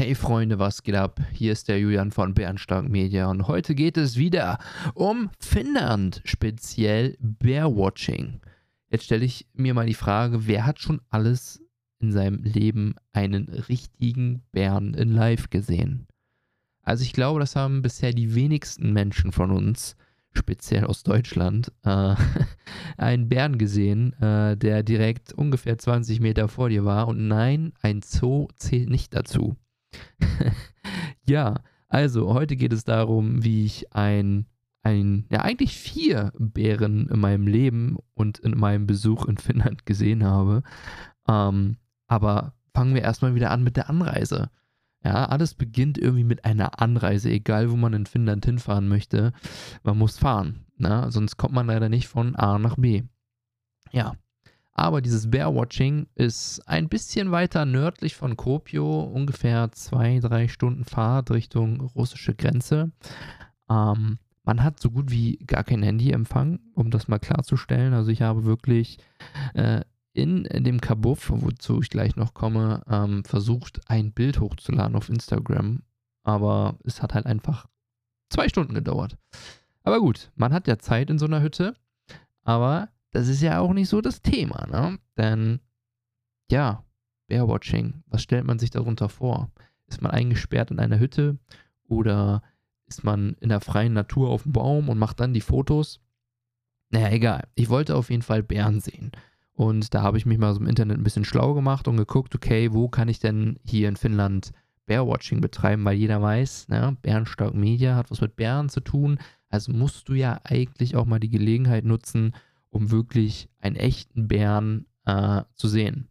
Hey Freunde, was geht ab? Hier ist der Julian von Bernstark Media und heute geht es wieder um Finnland, speziell Bearwatching. Jetzt stelle ich mir mal die Frage, wer hat schon alles in seinem Leben einen richtigen Bären in Live gesehen? Also ich glaube, das haben bisher die wenigsten Menschen von uns, speziell aus Deutschland, äh, einen Bären gesehen, äh, der direkt ungefähr 20 Meter vor dir war. Und nein, ein Zoo zählt nicht dazu. ja, also heute geht es darum, wie ich ein, ein, ja eigentlich vier Bären in meinem Leben und in meinem Besuch in Finnland gesehen habe. Ähm, aber fangen wir erstmal wieder an mit der Anreise. Ja, alles beginnt irgendwie mit einer Anreise, egal wo man in Finnland hinfahren möchte. Man muss fahren, ne? sonst kommt man leider nicht von A nach B. Ja, aber dieses Bearwatching ist ein bisschen weiter nördlich von Kuopio, ungefähr zwei, drei Stunden Fahrt Richtung russische Grenze. Ähm, man hat so gut wie gar kein Handyempfang, um das mal klarzustellen. Also ich habe wirklich äh, in dem Kabuff, wozu ich gleich noch komme, ähm, versucht, ein Bild hochzuladen auf Instagram. Aber es hat halt einfach zwei Stunden gedauert. Aber gut, man hat ja Zeit in so einer Hütte. Aber das ist ja auch nicht so das Thema, ne? Denn, ja, Bearwatching, was stellt man sich darunter vor? Ist man eingesperrt in einer Hütte oder ist man in der freien Natur auf dem Baum und macht dann die Fotos? Naja, egal. Ich wollte auf jeden Fall Bären sehen. Und da habe ich mich mal so im Internet ein bisschen schlau gemacht und geguckt, okay, wo kann ich denn hier in Finnland Bearwatching betreiben, weil jeder weiß, ne, Bärenstark Media hat was mit Bären zu tun. Also musst du ja eigentlich auch mal die Gelegenheit nutzen, um wirklich einen echten Bären äh, zu sehen.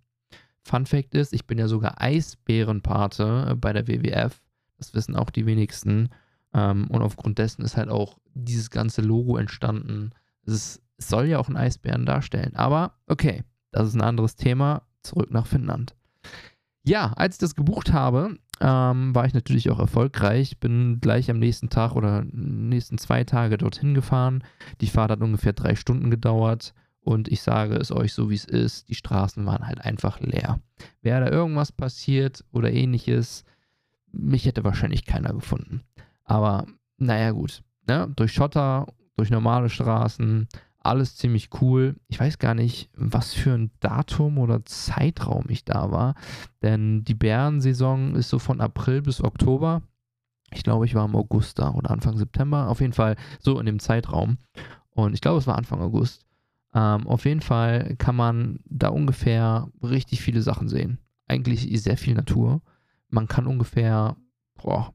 Fun Fact ist, ich bin ja sogar Eisbärenpate äh, bei der WWF. Das wissen auch die wenigsten. Ähm, und aufgrund dessen ist halt auch dieses ganze Logo entstanden. Es, es soll ja auch einen Eisbären darstellen. Aber okay, das ist ein anderes Thema. Zurück nach Finnland. Ja, als ich das gebucht habe, ähm, war ich natürlich auch erfolgreich. Bin gleich am nächsten Tag oder nächsten zwei Tage dorthin gefahren. Die Fahrt hat ungefähr drei Stunden gedauert. Und ich sage es euch so, wie es ist, die Straßen waren halt einfach leer. Wäre da irgendwas passiert oder ähnliches, mich hätte wahrscheinlich keiner gefunden. Aber naja gut, ne? durch Schotter, durch normale Straßen, alles ziemlich cool. Ich weiß gar nicht, was für ein Datum oder Zeitraum ich da war, denn die Bärensaison ist so von April bis Oktober. Ich glaube, ich war im August da oder Anfang September. Auf jeden Fall so in dem Zeitraum. Und ich glaube, es war Anfang August. Ähm, auf jeden Fall kann man da ungefähr richtig viele Sachen sehen. Eigentlich sehr viel Natur. Man kann ungefähr boah,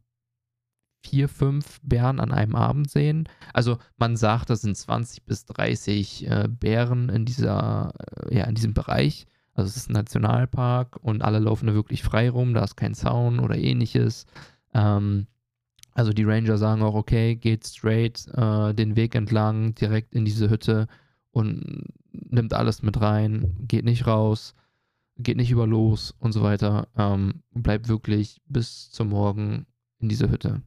vier, fünf Bären an einem Abend sehen. Also man sagt, das sind 20 bis 30 äh, Bären in dieser, äh, ja, in diesem Bereich. Also es ist ein Nationalpark und alle laufen da wirklich frei rum, da ist kein Zaun oder ähnliches. Ähm, also die Ranger sagen auch, okay, geht straight äh, den Weg entlang, direkt in diese Hütte und nimmt alles mit rein, geht nicht raus, geht nicht über los und so weiter. Ähm, bleibt wirklich bis zum Morgen in dieser Hütte.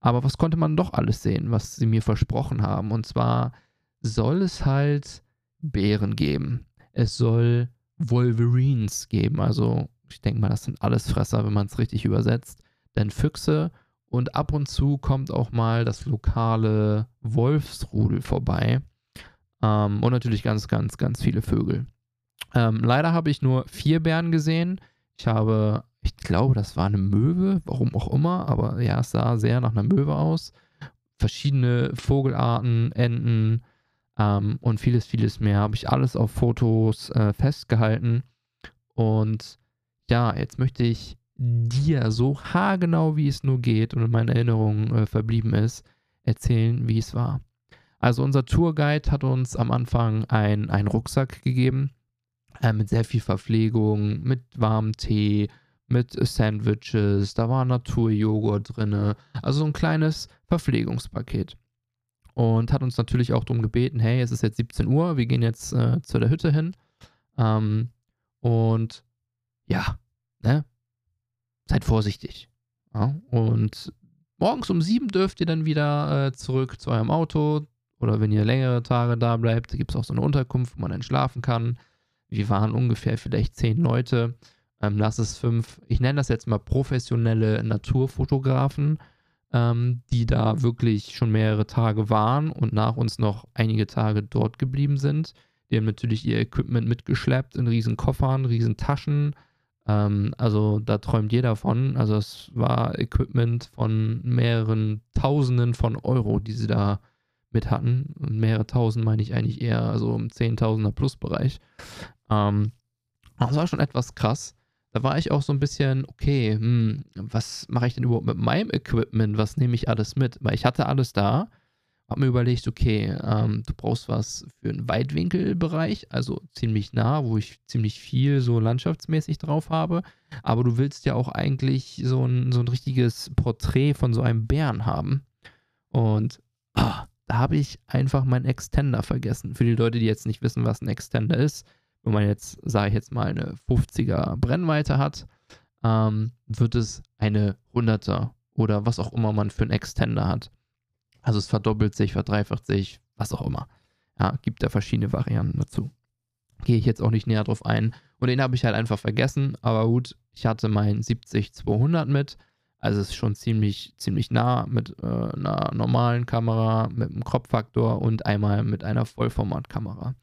Aber was konnte man doch alles sehen, was sie mir versprochen haben? Und zwar soll es halt Bären geben. Es soll Wolverines geben. Also ich denke mal, das sind alles Fresser, wenn man es richtig übersetzt. Denn Füchse und ab und zu kommt auch mal das lokale Wolfsrudel vorbei. Ähm, und natürlich ganz, ganz, ganz viele Vögel. Ähm, leider habe ich nur vier Bären gesehen. Ich habe ich glaube, das war eine Möwe, warum auch immer, aber ja, es sah sehr nach einer Möwe aus. Verschiedene Vogelarten, Enten ähm, und vieles, vieles mehr. Habe ich alles auf Fotos äh, festgehalten. Und ja, jetzt möchte ich dir so haargenau, wie es nur geht und in meinen Erinnerungen äh, verblieben ist, erzählen, wie es war. Also unser Tourguide hat uns am Anfang einen Rucksack gegeben äh, mit sehr viel Verpflegung, mit warmem Tee, mit Sandwiches, da war Naturjoghurt drin, also so ein kleines Verpflegungspaket. Und hat uns natürlich auch darum gebeten, hey, es ist jetzt 17 Uhr, wir gehen jetzt äh, zu der Hütte hin. Ähm, und ja, ne, seid vorsichtig. Ja? Und morgens um 7 dürft ihr dann wieder äh, zurück zu eurem Auto. Oder wenn ihr längere Tage da bleibt, gibt es auch so eine Unterkunft, wo man dann schlafen kann. Wir waren ungefähr vielleicht 10 Leute. Ähm, lass es fünf, ich nenne das jetzt mal professionelle Naturfotografen, ähm, die da wirklich schon mehrere Tage waren und nach uns noch einige Tage dort geblieben sind. Die haben natürlich ihr Equipment mitgeschleppt in riesen Koffern, riesen Taschen. Ähm, also da träumt jeder von. Also es war Equipment von mehreren Tausenden von Euro, die sie da mit hatten. Und mehrere Tausend meine ich eigentlich eher, also im Zehntausender Plus Bereich. Ähm, das war schon etwas krass da war ich auch so ein bisschen, okay, hm, was mache ich denn überhaupt mit meinem Equipment? Was nehme ich alles mit? Weil ich hatte alles da, habe mir überlegt, okay, ähm, du brauchst was für einen Weitwinkelbereich, also ziemlich nah, wo ich ziemlich viel so landschaftsmäßig drauf habe. Aber du willst ja auch eigentlich so ein, so ein richtiges Porträt von so einem Bären haben. Und ah, da habe ich einfach meinen Extender vergessen. Für die Leute, die jetzt nicht wissen, was ein Extender ist, wenn man jetzt, sage ich jetzt mal, eine 50er Brennweite hat, ähm, wird es eine 100er oder was auch immer man für einen Extender hat. Also es verdoppelt sich, verdreifacht sich, was auch immer. Ja, gibt da verschiedene Varianten dazu. Gehe ich jetzt auch nicht näher drauf ein. Und den habe ich halt einfach vergessen. Aber gut, ich hatte meinen 70-200 mit. Also es ist schon ziemlich, ziemlich nah mit äh, einer normalen Kamera, mit einem Kropffaktor und einmal mit einer Vollformatkamera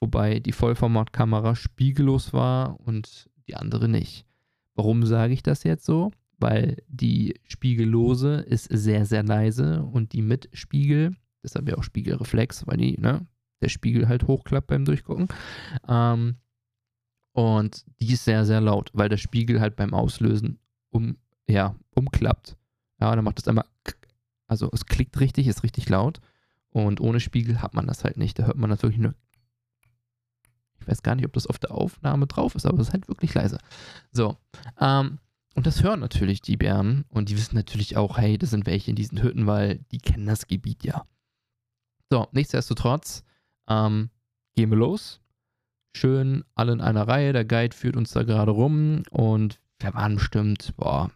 wobei die Vollformatkamera spiegellos war und die andere nicht. Warum sage ich das jetzt so? Weil die spiegellose ist sehr, sehr leise und die mit Spiegel, deshalb ja auch Spiegelreflex, weil die, ne, der Spiegel halt hochklappt beim Durchgucken. Ähm, und die ist sehr, sehr laut, weil der Spiegel halt beim Auslösen um, ja, umklappt. Ja, dann macht das einmal, also es klickt richtig, ist richtig laut. Und ohne Spiegel hat man das halt nicht. Da hört man natürlich nur weiß gar nicht, ob das auf der Aufnahme drauf ist, aber es ist halt wirklich leise. So. Ähm, und das hören natürlich die Bären und die wissen natürlich auch, hey, das sind welche in diesen Hütten, weil die kennen das Gebiet ja. So, nichtsdestotrotz ähm, gehen wir los. Schön alle in einer Reihe. Der Guide führt uns da gerade rum und wir waren bestimmt, boah,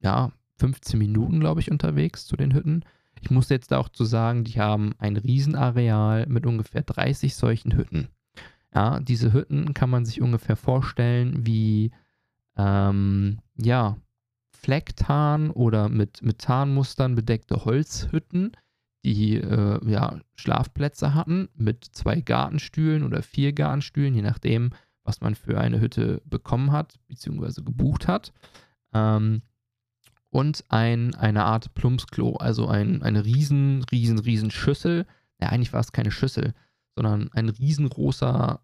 ja, 15 Minuten, glaube ich, unterwegs zu den Hütten. Ich muss jetzt auch zu sagen, die haben ein Riesenareal mit ungefähr 30 solchen Hütten. Ja, diese Hütten kann man sich ungefähr vorstellen wie, ähm, ja, Flecktarn oder mit, mit Tarnmustern bedeckte Holzhütten, die äh, ja, Schlafplätze hatten mit zwei Gartenstühlen oder vier Gartenstühlen, je nachdem, was man für eine Hütte bekommen hat, beziehungsweise gebucht hat. Ähm, und ein, eine Art Plumpsklo, also ein, eine riesen, riesen, riesen Schüssel. Ja, eigentlich war es keine Schüssel sondern ein riesengroßer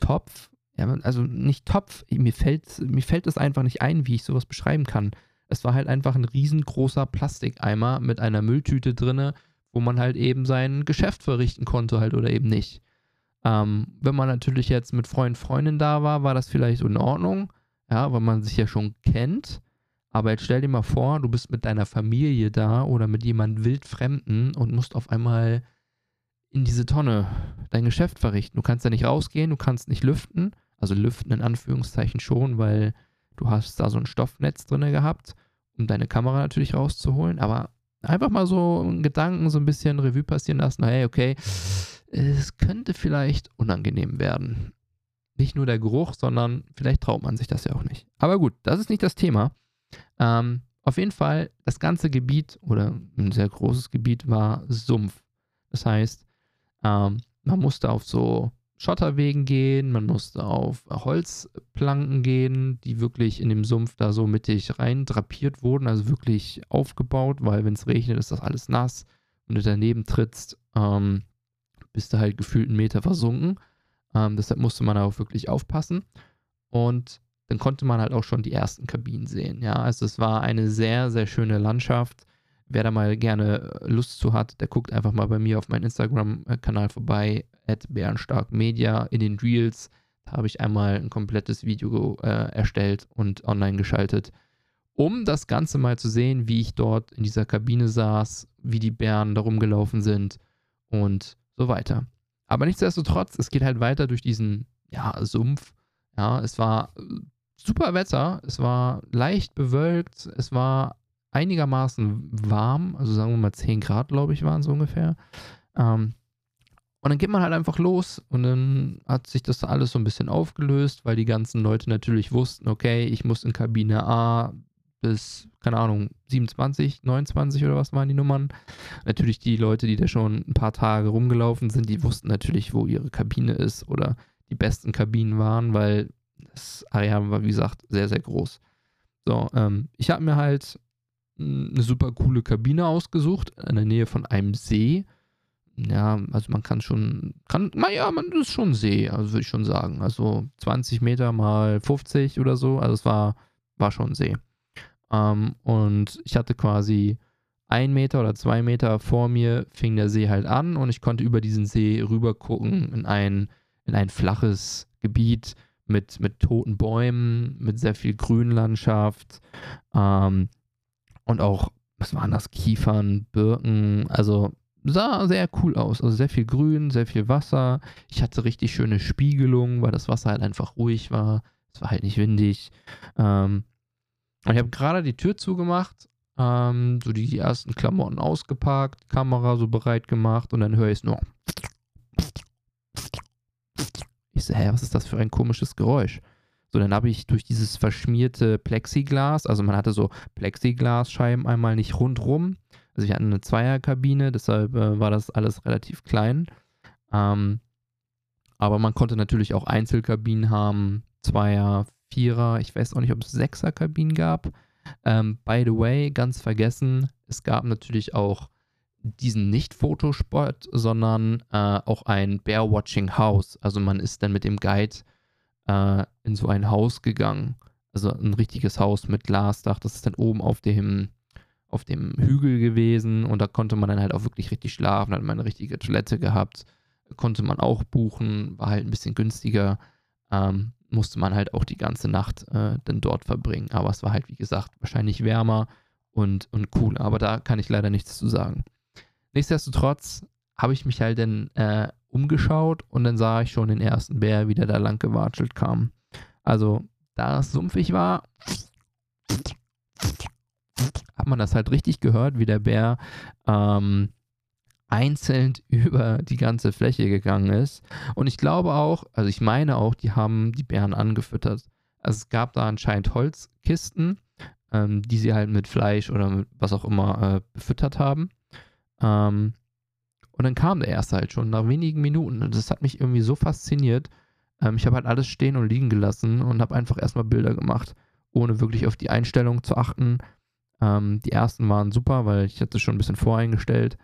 Topf. Ja, also nicht Topf, mir fällt, mir fällt es einfach nicht ein, wie ich sowas beschreiben kann. Es war halt einfach ein riesengroßer Plastikeimer mit einer Mülltüte drinne, wo man halt eben sein Geschäft verrichten konnte halt oder eben nicht. Ähm, wenn man natürlich jetzt mit Freund, Freundin da war, war das vielleicht in Ordnung, ja, weil man sich ja schon kennt. Aber jetzt stell dir mal vor, du bist mit deiner Familie da oder mit jemandem wildfremden und musst auf einmal in diese Tonne dein Geschäft verrichten. Du kannst da nicht rausgehen, du kannst nicht lüften. Also lüften in Anführungszeichen schon, weil du hast da so ein Stoffnetz drin gehabt, um deine Kamera natürlich rauszuholen. Aber einfach mal so einen Gedanken so ein bisschen Revue passieren lassen. Hey, okay, es könnte vielleicht unangenehm werden. Nicht nur der Geruch, sondern vielleicht traut man sich das ja auch nicht. Aber gut, das ist nicht das Thema. Ähm, auf jeden Fall, das ganze Gebiet oder ein sehr großes Gebiet war Sumpf. Das heißt, ähm, man musste auf so Schotterwegen gehen, man musste auf Holzplanken gehen, die wirklich in dem Sumpf da so mittig rein drapiert wurden, also wirklich aufgebaut, weil wenn es regnet, ist das alles nass und du daneben trittst, ähm, bist du halt gefühlt einen Meter versunken. Ähm, deshalb musste man auch wirklich aufpassen. Und dann konnte man halt auch schon die ersten Kabinen sehen. Ja, also es war eine sehr, sehr schöne Landschaft wer da mal gerne äh, Lust zu hat, der guckt einfach mal bei mir auf meinen Instagram-Kanal vorbei, at bärenstarkmedia in den Reels. Da habe ich einmal ein komplettes Video äh, erstellt und online geschaltet, um das Ganze mal zu sehen, wie ich dort in dieser Kabine saß, wie die Bären da rumgelaufen sind und so weiter. Aber nichtsdestotrotz, es geht halt weiter durch diesen ja, Sumpf. Ja, es war äh, super Wetter, es war leicht bewölkt, es war einigermaßen warm, also sagen wir mal 10 Grad, glaube ich, waren es ungefähr. Ähm, Und dann geht man halt einfach los und dann hat sich das alles so ein bisschen aufgelöst, weil die ganzen Leute natürlich wussten, okay, ich muss in Kabine A bis, keine Ahnung, 27, 29 oder was waren die Nummern. Natürlich die Leute, die da schon ein paar Tage rumgelaufen sind, die wussten natürlich, wo ihre Kabine ist oder die besten Kabinen waren, weil das Areal war, wie gesagt, sehr, sehr groß. So, ähm, ich habe mir halt eine super coole Kabine ausgesucht, in der Nähe von einem See. Ja, also man kann schon, kann, naja, man ist schon See, also würde ich schon sagen. Also 20 Meter mal 50 oder so, also es war, war schon See. Ähm, und ich hatte quasi ein Meter oder zwei Meter vor mir fing der See halt an und ich konnte über diesen See rüber gucken in ein, in ein flaches Gebiet mit, mit toten Bäumen, mit sehr viel Grünlandschaft ähm, und auch, was waren das, Kiefern, Birken, also sah sehr cool aus. Also sehr viel Grün, sehr viel Wasser. Ich hatte richtig schöne Spiegelung, weil das Wasser halt einfach ruhig war. Es war halt nicht windig. Ähm, und ich habe gerade die Tür zugemacht, ähm, so die ersten Klamotten ausgepackt, Kamera so bereit gemacht und dann höre ich es nur. Ich so, hä, was ist das für ein komisches Geräusch? So, dann habe ich durch dieses verschmierte Plexiglas, also man hatte so Plexiglasscheiben einmal nicht rundrum. Also wir hatten eine Zweierkabine, deshalb äh, war das alles relativ klein. Ähm, aber man konnte natürlich auch Einzelkabinen haben, Zweier, Vierer, ich weiß auch nicht, ob es Sechserkabinen gab. Ähm, by the way, ganz vergessen, es gab natürlich auch diesen nicht Fotospot, sondern äh, auch ein Bear-Watching House. Also man ist dann mit dem Guide äh, in so ein Haus gegangen. Also ein richtiges Haus mit Glasdach. Das ist dann oben auf dem, auf dem Hügel gewesen und da konnte man dann halt auch wirklich richtig schlafen. Hat man eine richtige Toilette gehabt. Konnte man auch buchen, war halt ein bisschen günstiger. Ähm, musste man halt auch die ganze Nacht äh, dann dort verbringen. Aber es war halt, wie gesagt, wahrscheinlich wärmer und, und cool. Aber da kann ich leider nichts zu sagen. Nichtsdestotrotz habe ich mich halt dann äh, umgeschaut und dann sah ich schon den ersten Bär, wie der da lang gewatschelt kam. Also, da es sumpfig war, hat man das halt richtig gehört, wie der Bär ähm, einzeln über die ganze Fläche gegangen ist. Und ich glaube auch, also ich meine auch, die haben die Bären angefüttert. Also es gab da anscheinend Holzkisten, ähm, die sie halt mit Fleisch oder mit was auch immer äh, befüttert haben. Ähm, und dann kam der erste halt schon nach wenigen Minuten. Und das hat mich irgendwie so fasziniert. Ähm, ich habe halt alles stehen und liegen gelassen und habe einfach erstmal Bilder gemacht, ohne wirklich auf die Einstellung zu achten. Ähm, die ersten waren super, weil ich hatte schon ein bisschen voreingestellt.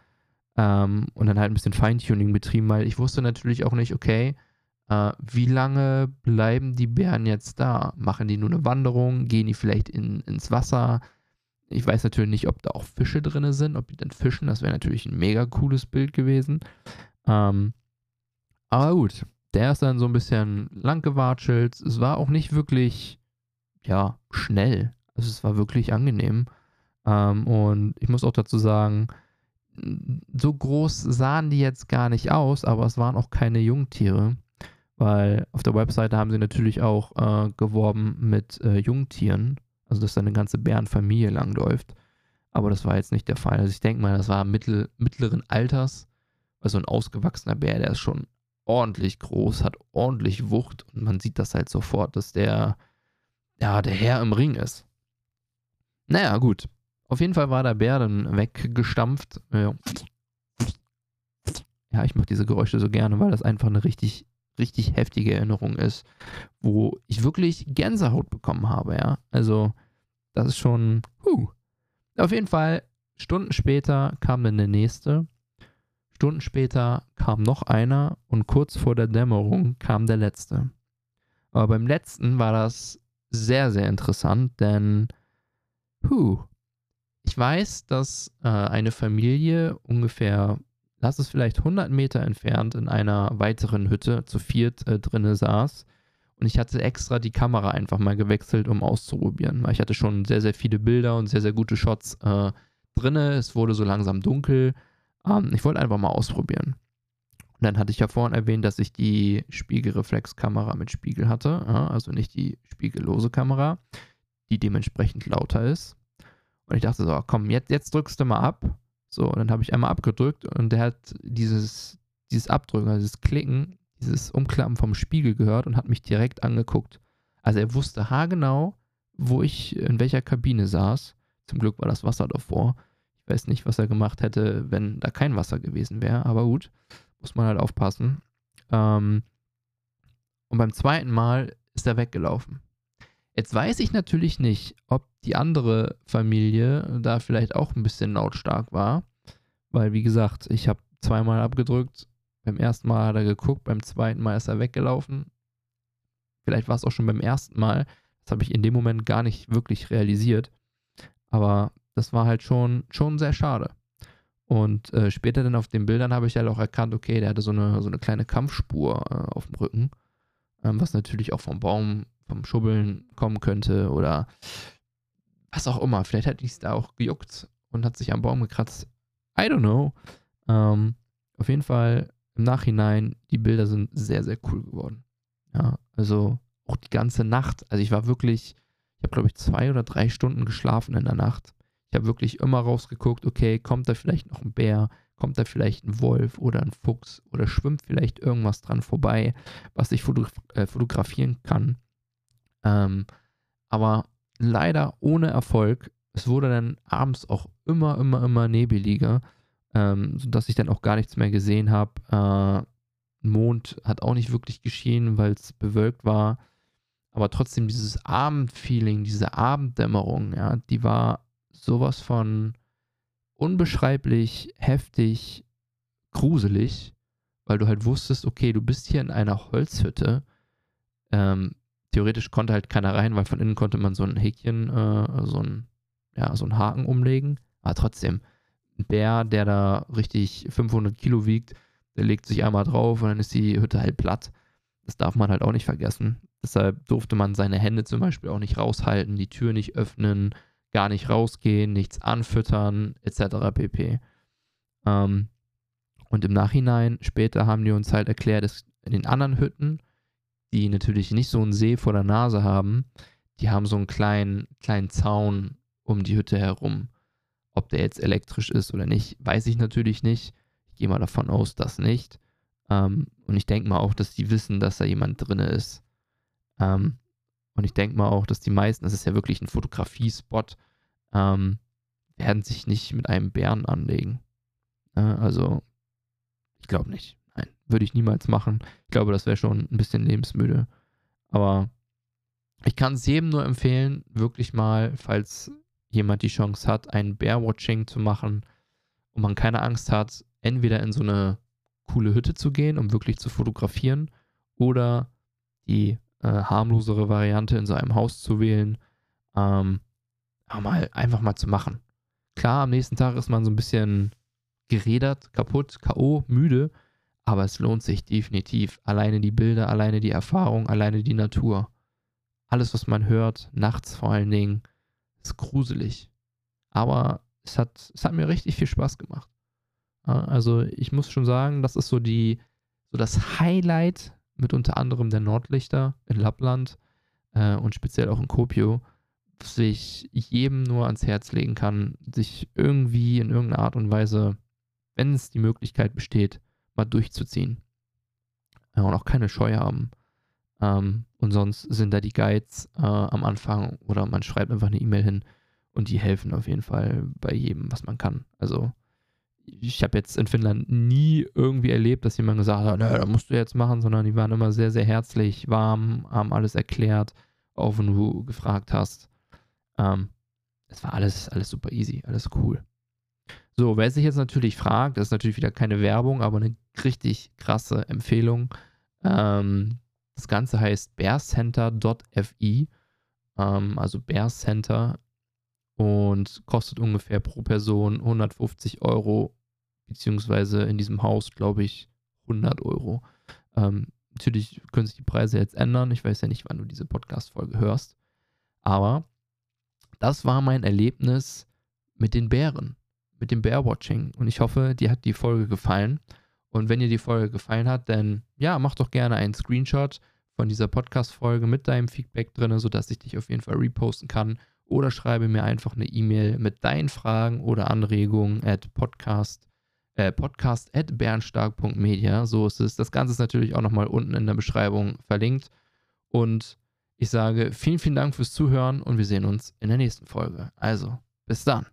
Ähm, und dann halt ein bisschen Feintuning betrieben, weil ich wusste natürlich auch nicht, okay, äh, wie lange bleiben die Bären jetzt da? Machen die nur eine Wanderung? Gehen die vielleicht in, ins Wasser? Ich weiß natürlich nicht, ob da auch Fische drin sind, ob die dann fischen. Das wäre natürlich ein mega cooles Bild gewesen. Ähm, aber gut, der ist dann so ein bisschen lang gewatschelt. Es war auch nicht wirklich, ja, schnell. Also es war wirklich angenehm. Ähm, und ich muss auch dazu sagen, so groß sahen die jetzt gar nicht aus, aber es waren auch keine Jungtiere, weil auf der Webseite haben sie natürlich auch äh, geworben mit äh, Jungtieren, also dass da eine ganze Bärenfamilie langläuft. Aber das war jetzt nicht der Fall. Also ich denke mal, das war mittel, mittleren Alters, also ein ausgewachsener Bär, der ist schon ordentlich groß, hat ordentlich Wucht und man sieht das halt sofort, dass der, ja, der Herr im Ring ist. Naja, gut. Auf jeden Fall war der Bär dann weggestampft. Ja, ich mache diese Geräusche so gerne, weil das einfach eine richtig, richtig heftige Erinnerung ist, wo ich wirklich Gänsehaut bekommen habe, ja. Also, das ist schon, huh. Auf jeden Fall, Stunden später kam dann der nächste. Stunden später kam noch einer und kurz vor der Dämmerung kam der letzte. Aber beim letzten war das sehr, sehr interessant, denn, huh, ich weiß, dass äh, eine Familie ungefähr, lass es vielleicht 100 Meter entfernt in einer weiteren Hütte zu viert äh, drinne saß. Und ich hatte extra die Kamera einfach mal gewechselt, um auszuprobieren, weil ich hatte schon sehr, sehr viele Bilder und sehr, sehr gute Shots äh, drinne. Es wurde so langsam dunkel. Ähm, ich wollte einfach mal ausprobieren. Und dann hatte ich ja vorhin erwähnt, dass ich die Spiegelreflexkamera mit Spiegel hatte, ja, also nicht die spiegellose Kamera, die dementsprechend lauter ist. Und ich dachte so, komm, jetzt, jetzt drückst du mal ab. So, und dann habe ich einmal abgedrückt und der hat dieses dieses Abdrücken, also dieses Klicken, dieses Umklappen vom Spiegel gehört und hat mich direkt angeguckt. Also er wusste haargenau, wo ich in welcher Kabine saß. Zum Glück war das Wasser davor. Ich weiß nicht, was er gemacht hätte, wenn da kein Wasser gewesen wäre, aber gut, muss man halt aufpassen. Ähm, und beim zweiten Mal ist er weggelaufen. Jetzt weiß ich natürlich nicht, ob die andere Familie da vielleicht auch ein bisschen lautstark war, weil wie gesagt, ich habe zweimal abgedrückt. Beim ersten Mal hat er geguckt, beim zweiten Mal ist er weggelaufen. Vielleicht war es auch schon beim ersten Mal. Das habe ich in dem Moment gar nicht wirklich realisiert. Aber das war halt schon, schon sehr schade. Und äh, später dann auf den Bildern habe ich halt auch erkannt, okay, der hatte so eine, so eine kleine Kampfspur äh, auf dem Rücken, ähm, was natürlich auch vom Baum, vom Schubbeln kommen könnte oder was auch immer. Vielleicht ich es da auch gejuckt und hat sich am Baum gekratzt. I don't know. Ähm, auf jeden Fall im Nachhinein, die Bilder sind sehr, sehr cool geworden. Ja, also auch die ganze Nacht. Also ich war wirklich, ich habe glaube ich zwei oder drei Stunden geschlafen in der Nacht. Ich habe wirklich immer rausgeguckt, okay, kommt da vielleicht noch ein Bär, kommt da vielleicht ein Wolf oder ein Fuchs oder schwimmt vielleicht irgendwas dran vorbei, was ich fotograf äh, fotografieren kann. Ähm, aber leider ohne Erfolg. Es wurde dann abends auch immer, immer, immer nebeliger, ähm, sodass ich dann auch gar nichts mehr gesehen habe. Äh, Mond hat auch nicht wirklich geschienen, weil es bewölkt war. Aber trotzdem dieses Abendfeeling, diese Abenddämmerung, ja, die war sowas von unbeschreiblich, heftig, gruselig, weil du halt wusstest, okay, du bist hier in einer Holzhütte. Ähm, theoretisch konnte halt keiner rein, weil von innen konnte man so ein Häkchen, äh, so ein, ja, so ein Haken umlegen. Aber trotzdem, ein Bär, der da richtig 500 Kilo wiegt, der legt sich einmal drauf und dann ist die Hütte halt platt. Das darf man halt auch nicht vergessen. Deshalb durfte man seine Hände zum Beispiel auch nicht raushalten, die Tür nicht öffnen, gar nicht rausgehen, nichts anfüttern, etc. pp. Ähm, und im Nachhinein, später haben die uns halt erklärt, dass in den anderen Hütten, die natürlich nicht so einen See vor der Nase haben, die haben so einen kleinen, kleinen Zaun um die Hütte herum. Ob der jetzt elektrisch ist oder nicht, weiß ich natürlich nicht. Ich gehe mal davon aus, dass nicht. Ähm, und ich denke mal auch, dass die wissen, dass da jemand drin ist. Ähm, und ich denke mal auch, dass die meisten, das ist ja wirklich ein Fotografiespot, ähm, werden sich nicht mit einem Bären anlegen. Äh, also, ich glaube nicht. Nein, würde ich niemals machen. Ich glaube, das wäre schon ein bisschen lebensmüde. Aber ich kann es jedem nur empfehlen, wirklich mal, falls jemand die Chance hat, ein Bear-Watching zu machen und man keine Angst hat, entweder in so eine coole Hütte zu gehen, um wirklich zu fotografieren, oder die äh, harmlosere Variante in so einem Haus zu wählen, ähm, mal einfach mal zu machen. Klar, am nächsten Tag ist man so ein bisschen gerädert, kaputt, K.O., müde, aber es lohnt sich definitiv. Alleine die Bilder, alleine die Erfahrung, alleine die Natur. Alles, was man hört, nachts vor allen Dingen, ist gruselig. Aber es hat, es hat mir richtig viel Spaß gemacht. Also ich muss schon sagen, das ist so die, so das Highlight mit unter anderem der Nordlichter in Lappland äh, und speziell auch in Kuopio, was ich jedem nur ans Herz legen kann, sich irgendwie in irgendeiner Art und Weise, wenn es die Möglichkeit besteht, mal durchzuziehen. Ja, und auch keine Scheu haben. Ähm, und sonst sind da die Guides äh, am Anfang oder man schreibt einfach eine E-Mail hin und die helfen auf jeden Fall bei jedem, was man kann. Also ich habe jetzt in Finnland nie irgendwie erlebt, dass jemand gesagt hat, naja, da musst du jetzt machen, sondern die waren immer sehr, sehr herzlich, warm, haben alles erklärt, auch wenn du gefragt hast. Ähm, es war alles, alles super easy, alles cool. So, wer sich jetzt natürlich fragt, das ist natürlich wieder keine Werbung, aber eine richtig krasse Empfehlung. Ähm, das Ganze heißt bearcenter.fi, ähm, also Bear Center und kostet ungefähr pro Person 150 Euro, beziehungsweise in diesem Haus, glaube ich, 100 Euro. Ähm, natürlich können sich die Preise jetzt ändern. Ich weiß ja nicht, wann du diese Podcast-Folge hörst. Aber das war mein Erlebnis mit den Bären, mit dem Bear-Watching. Und ich hoffe, dir hat die Folge gefallen. Und wenn dir die Folge gefallen hat, dann ja, mach doch gerne einen Screenshot von dieser Podcast-Folge mit deinem Feedback drin, sodass ich dich auf jeden Fall reposten kann oder schreibe mir einfach eine E-Mail mit deinen Fragen oder Anregungen at podcast äh, podcast at bernstark.media. So ist es. Das Ganze ist natürlich auch nochmal unten in der Beschreibung verlinkt. Und ich sage vielen, vielen Dank fürs Zuhören und wir sehen uns in der nächsten Folge. Also, bis dann.